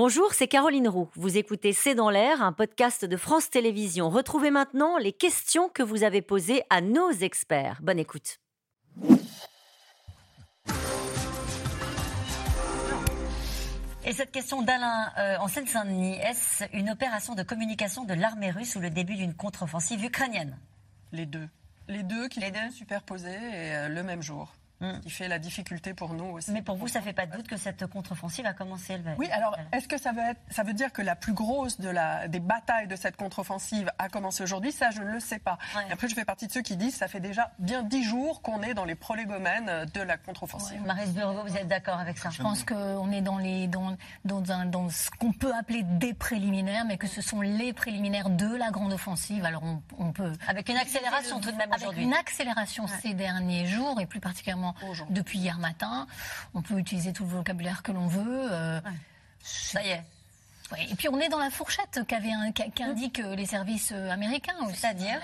Bonjour, c'est Caroline Roux. Vous écoutez C'est dans l'air, un podcast de France Télévisions. Retrouvez maintenant les questions que vous avez posées à nos experts. Bonne écoute. Et cette question d'Alain euh, en Seine-Saint-Denis, est-ce une opération de communication de l'armée russe ou le début d'une contre-offensive ukrainienne? Les deux. Les deux qui les sont superposés et euh, le même jour. Mm. qui fait la difficulté pour nous aussi. Mais pour vous, ça ne fait pas de doute que cette contre-offensive a commencé le Oui, alors est-ce que ça veut, être, ça veut dire que la plus grosse de la, des batailles de cette contre-offensive a commencé aujourd'hui? Ça, je ne le sais pas. après, je fais partie de ceux qui disent que ça fait déjà bien dix jours qu'on est dans les prolégomènes de la contre-offensive. Marie Burgo, vous êtes d'accord avec ça? Je pense qu'on est dans, les, dans, dans, un, dans ce qu'on peut appeler des préliminaires, mais que ce sont les préliminaires de la grande offensive. Alors on, peut... Avec une accélération tout de même aujourd'hui. Avec une accélération ces derniers jours, et plus particulièrement depuis hier matin. On peut utiliser tout le vocabulaire que l'on veut. Euh, Ça y est. Et puis on est dans la fourchette qu'indiquent les services euh, américains, c'est-à-dire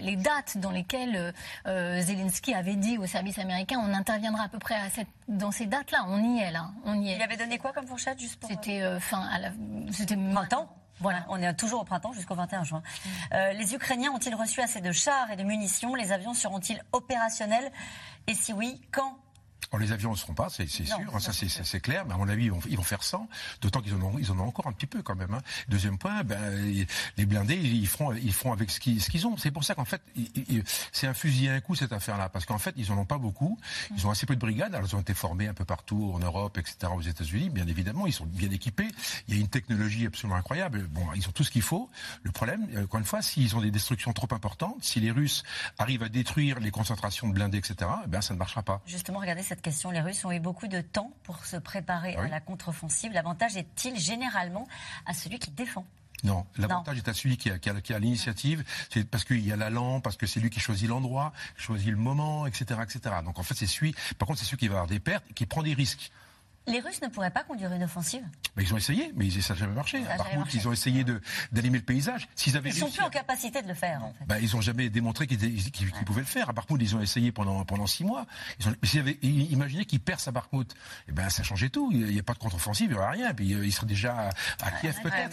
les dates dans lesquelles euh, Zelensky avait dit aux services américains on interviendra à peu près à cette, dans ces dates-là. On y est là. On y est. Il avait donné quoi comme fourchette juste pour C'était fin c'était printemps. Voilà, on est toujours au printemps jusqu'au 21 juin. Mm. les Ukrainiens ont-ils reçu assez de chars et de munitions? Les avions seront-ils opérationnels? Et si oui, quand? Les avions ne seront pas, c'est sûr, ça c'est clair, mais à mon avis ils vont, ils vont faire 100, d'autant qu'ils en, ont, ils en ont encore un petit peu quand même. Hein. Deuxième point, ben, les blindés, ils feront, ils feront avec ce qu'ils ont. C'est pour ça qu'en fait, c'est un fusil à un coup cette affaire-là, parce qu'en fait, ils en ont pas beaucoup, ils ont assez peu de brigades, alors ils ont été formés un peu partout en Europe, etc., aux États-Unis, bien évidemment, ils sont bien équipés, il y a une technologie absolument incroyable, bon, ils ont tout ce qu'il faut. Le problème, encore une fois, s'ils ont des destructions trop importantes, si les Russes arrivent à détruire les concentrations de blindés, etc., ben, ça ne marchera pas. Justement, regardez cette question. Les Russes ont eu beaucoup de temps pour se préparer à la contre-offensive. L'avantage est-il généralement à celui qui défend? Non, l'avantage est à celui qui a, qui a, l'initiative, c'est parce qu'il y a la lampe, parce que c'est lui qui choisit l'endroit, choisit le moment, etc., etc. Donc en fait, c'est celui. Par contre, c'est celui qui va avoir des pertes, qui prend des risques. Les Russes ne pourraient pas conduire une offensive mais Ils ont essayé, mais ça n'a jamais marché. Par contre, ils ont essayé d'animer le paysage. S'ils avaient ils sont plus en capacité de le faire. En fait. bah, ils n'ont jamais démontré qu'ils pouvaient le faire. À Barkmout, ils ont essayé pendant, pendant six mois. Ils ont, avaient imaginé qu'ils percent à Barkmout, eh ben, ça changeait tout. Il n'y a pas de contre-offensive, il n'y aurait rien. Puis, euh, ils seraient déjà à Kiev peut-être.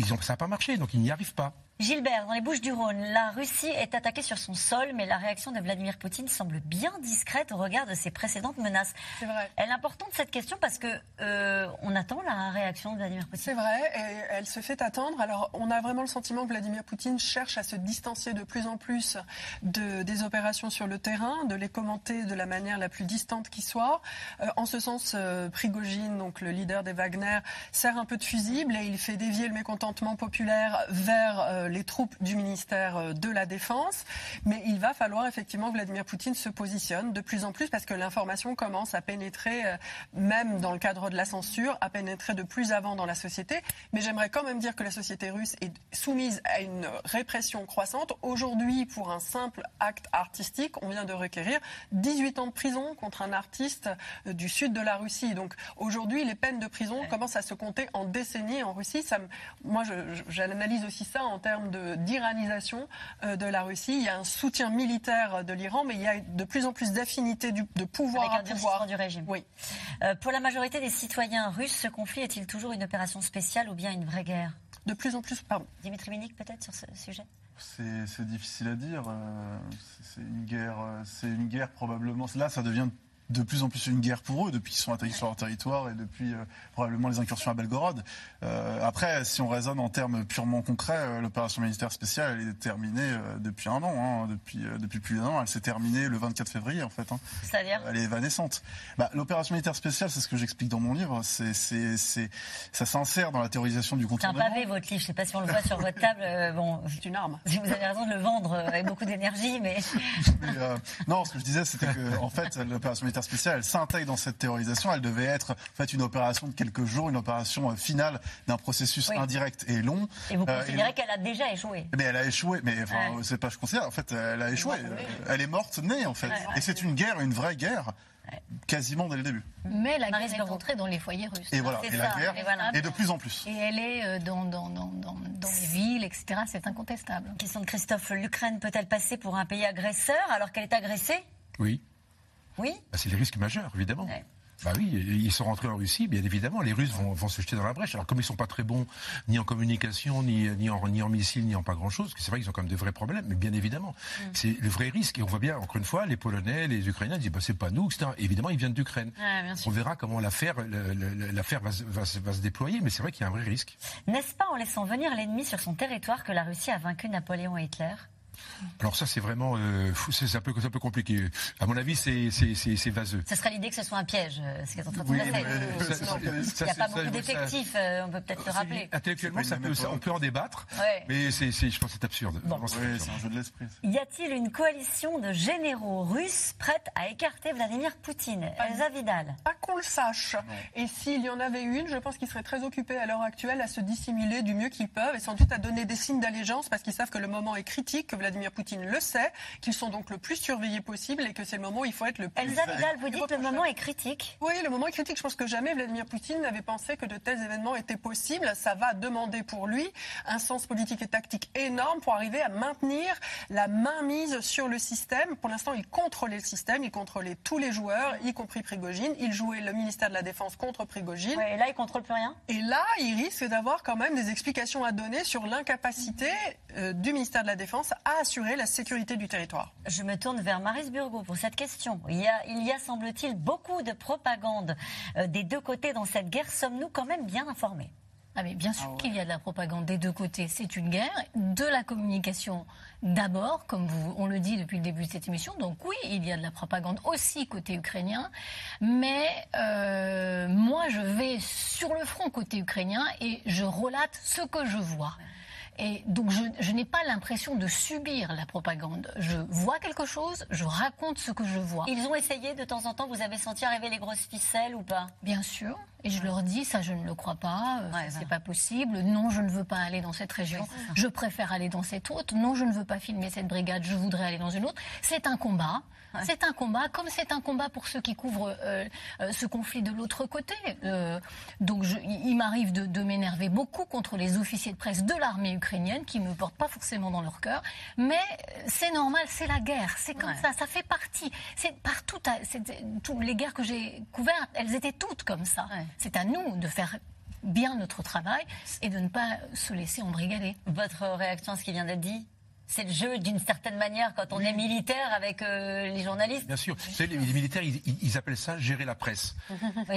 Ils ont, ça n'a pas marché, donc ils n'y arrivent pas. Gilbert, dans les Bouches du Rhône, la Russie est attaquée sur son sol, mais la réaction de Vladimir Poutine semble bien discrète au regard de ses précédentes menaces. C'est vrai. Elle est importante cette question parce que euh, on attend la réaction de Vladimir Poutine. C'est vrai, et elle se fait attendre. Alors, on a vraiment le sentiment que Vladimir Poutine cherche à se distancier de plus en plus de, des opérations sur le terrain, de les commenter de la manière la plus distante qui soit. Euh, en ce sens, euh, Prigogine, donc le leader des Wagner, sert un peu de fusible et il fait dévier le mécontentement populaire vers euh, les troupes du ministère euh, de la Défense. Mais il va falloir effectivement que Vladimir Poutine se positionne de plus en plus parce que l'information commence à pénétrer, euh, même dans le cadre de la censure, à pénétrer de plus avant dans la société. Mais j'aimerais quand même dire que la société russe est soumise à une répression croissante. Aujourd'hui, pour un simple acte artistique, on vient de requérir 18 ans de prison contre un artiste du sud de la Russie. Donc aujourd'hui, les peines de prison commencent à se compter en décennies en Russie. Ça, moi, j'analyse aussi ça en termes d'iranisation euh, de la Russie. Il y a un soutien militaire de l'Iran, mais il y a de plus en plus d'affinité de pouvoir Avec un pouvoir. du régime. Oui. Euh, pour la majorité des citoyens russes, ce conflit est-il toujours une opération spéciale ou bien une vraie guerre? De plus en plus, pardon. Dimitri Minik, peut-être sur ce sujet? C'est difficile à dire. Euh, c'est une guerre, c'est une guerre probablement. Là, ça devient de plus en plus une guerre pour eux depuis qu'ils sont attaqués sur leur territoire et depuis euh, probablement les incursions à Belgorod. Euh, après, si on raisonne en termes purement concrets, euh, l'opération militaire spéciale elle est terminée depuis un an, hein, depuis depuis plus d'un an. Elle s'est terminée le 24 février en fait. Hein. C'est-à-dire? Elle est évanescente. Bah, l'opération militaire spéciale, c'est ce que j'explique dans mon livre. C'est c'est ça s'insère dans la théorisation du contournement. C'est un pavé votre livre. Je sais pas si on le voit sur votre table. bon, c'est une arme. Si vous avez raison de le vendre avec beaucoup d'énergie, mais, non, ce que je disais, c'était que en fait l'opération militaire spéciale, elle s'intègre dans cette théorisation. Elle devait être en fait une opération de quelques jours, une opération euh, finale d'un processus indirect et long. Et vous euh, considérez qu'elle a déjà échoué Mais elle a échoué. Mais enfin, c'est pas je considère. En fait, elle a échoué. Elle est morte née en fait. Et c'est une guerre, une vraie guerre quasiment dès le début. Mais la guerre est rentrée dans les foyers russes. Et voilà, et la guerre, et, de plus en plus. Et elle est euh, dans, dans, dans, dans les villes, etc. C'est incontestable. Question de Christophe, l'Ukraine peut-elle passer pour un pays agresseur alors qu'elle est agressée? Oui. Oui. Bah, c'est les risques majeurs, évidemment. Bah oui, ils sont rentrés en Russie, bien évidemment. Les Russes vont, vont se jeter dans la brèche. Alors comme ils sont pas très bons ni en communication, ni, ni en ni en missiles, ni en pas grand chose, c'est vrai qu'ils ont quand même de vrais problèmes. Mais bien évidemment, mm. c'est le vrai risque. Et on voit bien, encore une fois, les Polonais, les Ukrainiens disent bah c'est pas nous, etc. Évidemment, ils viennent d'Ukraine. on verra comment l'affaire l'affaire va, va, va, se déployer, mais c'est vrai qu'il y a un vrai risque. N'est-ce pas en laissant venir l'ennemi sur son territoire que la Russie a vaincu Napoléon et Hitler? Alors ça, c'est vraiment, euh, c'est un peu, un peu compliqué. À mon avis, c'est, c'est, vaseux. Ce serait l'idée que ce soit un piège, euh, ce qui est en train de se Il n'y a pas beaucoup d'effectifs, euh, on peut peut-être le rappeler. Intellectuellement, ça peut, on peut en débattre, mais c'est, je pense que c'est absurde. c'est un jeu de l'esprit. Y a-t-il une coalition de généraux russes prête à écarter Vladimir Poutine? Elsa Vidal Pas qu'on le sache. Et s'il y en avait une, je pense qu'ils seraient très occupés à l'heure actuelle à se dissimuler du mieux qu'ils peuvent et sans doute à donner des signes d'allégeance parce qu'ils savent que le moment est critique, que Vladimir Poutine le sait, qu'ils sont donc le plus surveillés possible et que c'est le moment où il faut être le plus... Elsa Vidal, vous dites que le moment est critique Oui, le moment est critique. Je pense que jamais Vladimir Poutine n'avait pensé que de tels événements étaient possibles. Ça va demander pour lui un sens politique et tactique énorme pour arriver à maintenir la mainmise sur le système. Pour l'instant, il contrôlait le système, il contrôlait tous les joueurs, y compris Prigogine. Il jouait le ministère de la Défense contre Prigogine. et là, il contrôle plus rien Et là, il risque d'avoir quand même des explications à donner sur l'incapacité euh, du ministère de la Défense à assurer la sécurité du territoire. Je me tourne vers Maris Burgo pour cette question. Il y a, il y a semble-t-il, beaucoup de propagande euh, des deux côtés dans cette guerre. Sommes-nous quand même bien informés? Ah mais bien sûr ah qu'il y a de la propagande des deux côtés. C'est une guerre, de la communication d'abord, comme vous, on le dit depuis le début de cette émission. Donc oui, il y a de la propagande aussi côté ukrainien. Mais euh, moi, je vais sur le front côté ukrainien et je relate ce que je vois. Et donc, je, n'ai pas l'impression de subir la propagande. Je vois quelque chose, je raconte ce que je vois. Ils ont essayé de temps en temps, vous avez senti arriver les grosses ficelles ou pas? Bien sûr. Et je leur dis, ça, je ne le crois pas, euh, c'est pas possible. Non, je ne veux pas aller dans cette région. je préfère aller dans cette autre. Non, je ne veux pas filmer cette brigade. Je voudrais aller dans une autre. C'est un combat. C'est un combat, comme c'est un combat pour ceux qui couvrent euh, euh, ce conflit de l'autre côté. donc, je, il m'arrive de, de m'énerver beaucoup contre les officiers de presse de l'armée ukrainienne qui ne me portent pas forcément dans leur cœur. Mais c'est normal, c'est la guerre. C'est comme ça. Ça fait partie. C'est partout. Toutes les guerres que j'ai couvertes, elles étaient toutes comme ça. C'est à nous de faire bien notre travail et de ne pas se laisser embrigader. Votre réaction à ce qui vient d'être dit c'est le jeu d'une certaine manière quand on est militaire avec euh, les journalistes. Bien sûr. les, militaires, ils, appellent ça gérer la presse.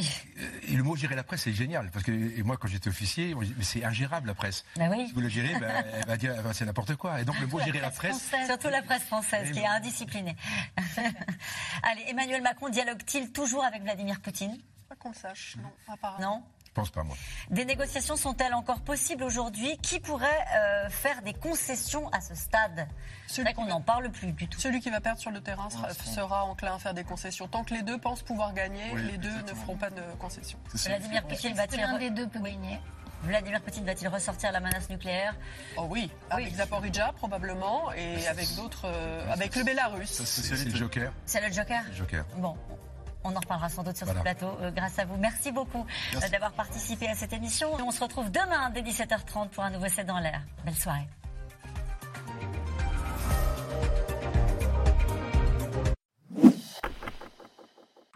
Et le mot gérer la presse, c'est génial. Parce que et moi, quand j'étais officier, c'est ingérable la presse. Bah oui. Si vous la gérez, bah, elle va dire c'est n'importe quoi. Et donc le mot gérer la presse. Surtout la presse française, qui est indisciplinée. Allez, Emmanuel Macron dialogue-t-il toujours avec Vladimir Poutine? Pas qu'on le sache, non, apparemment. Non? Pense pas, moi. Des négociations sont-elles encore possibles aujourd'hui? Qui pourrait euh, faire des concessions à ce stade? C'est vrai qu'on n'en parle plus du tout. Celui qui va perdre sur le terrain sera, enclin à faire des concessions. Tant que les deux pensent pouvoir gagner, les deux ne feront pas de concessions. Vladimir Poutine va-t-il l'un des deux peut gagner? Vladimir Poutine va-t-il ressortir la menace nucléaire? Oh oui, avec Zaporizhia probablement et avec d'autres, euh, avec le Bélarus. C'est le Joker. C'est le Joker? Joker. Bon, on en reparlera sans doute sur ce plateau euh, grâce à vous. Merci beaucoup euh, d'avoir participé à cette émission. On se retrouve demain dès 17h30 pour un nouveau set dans l'air. Belle soirée.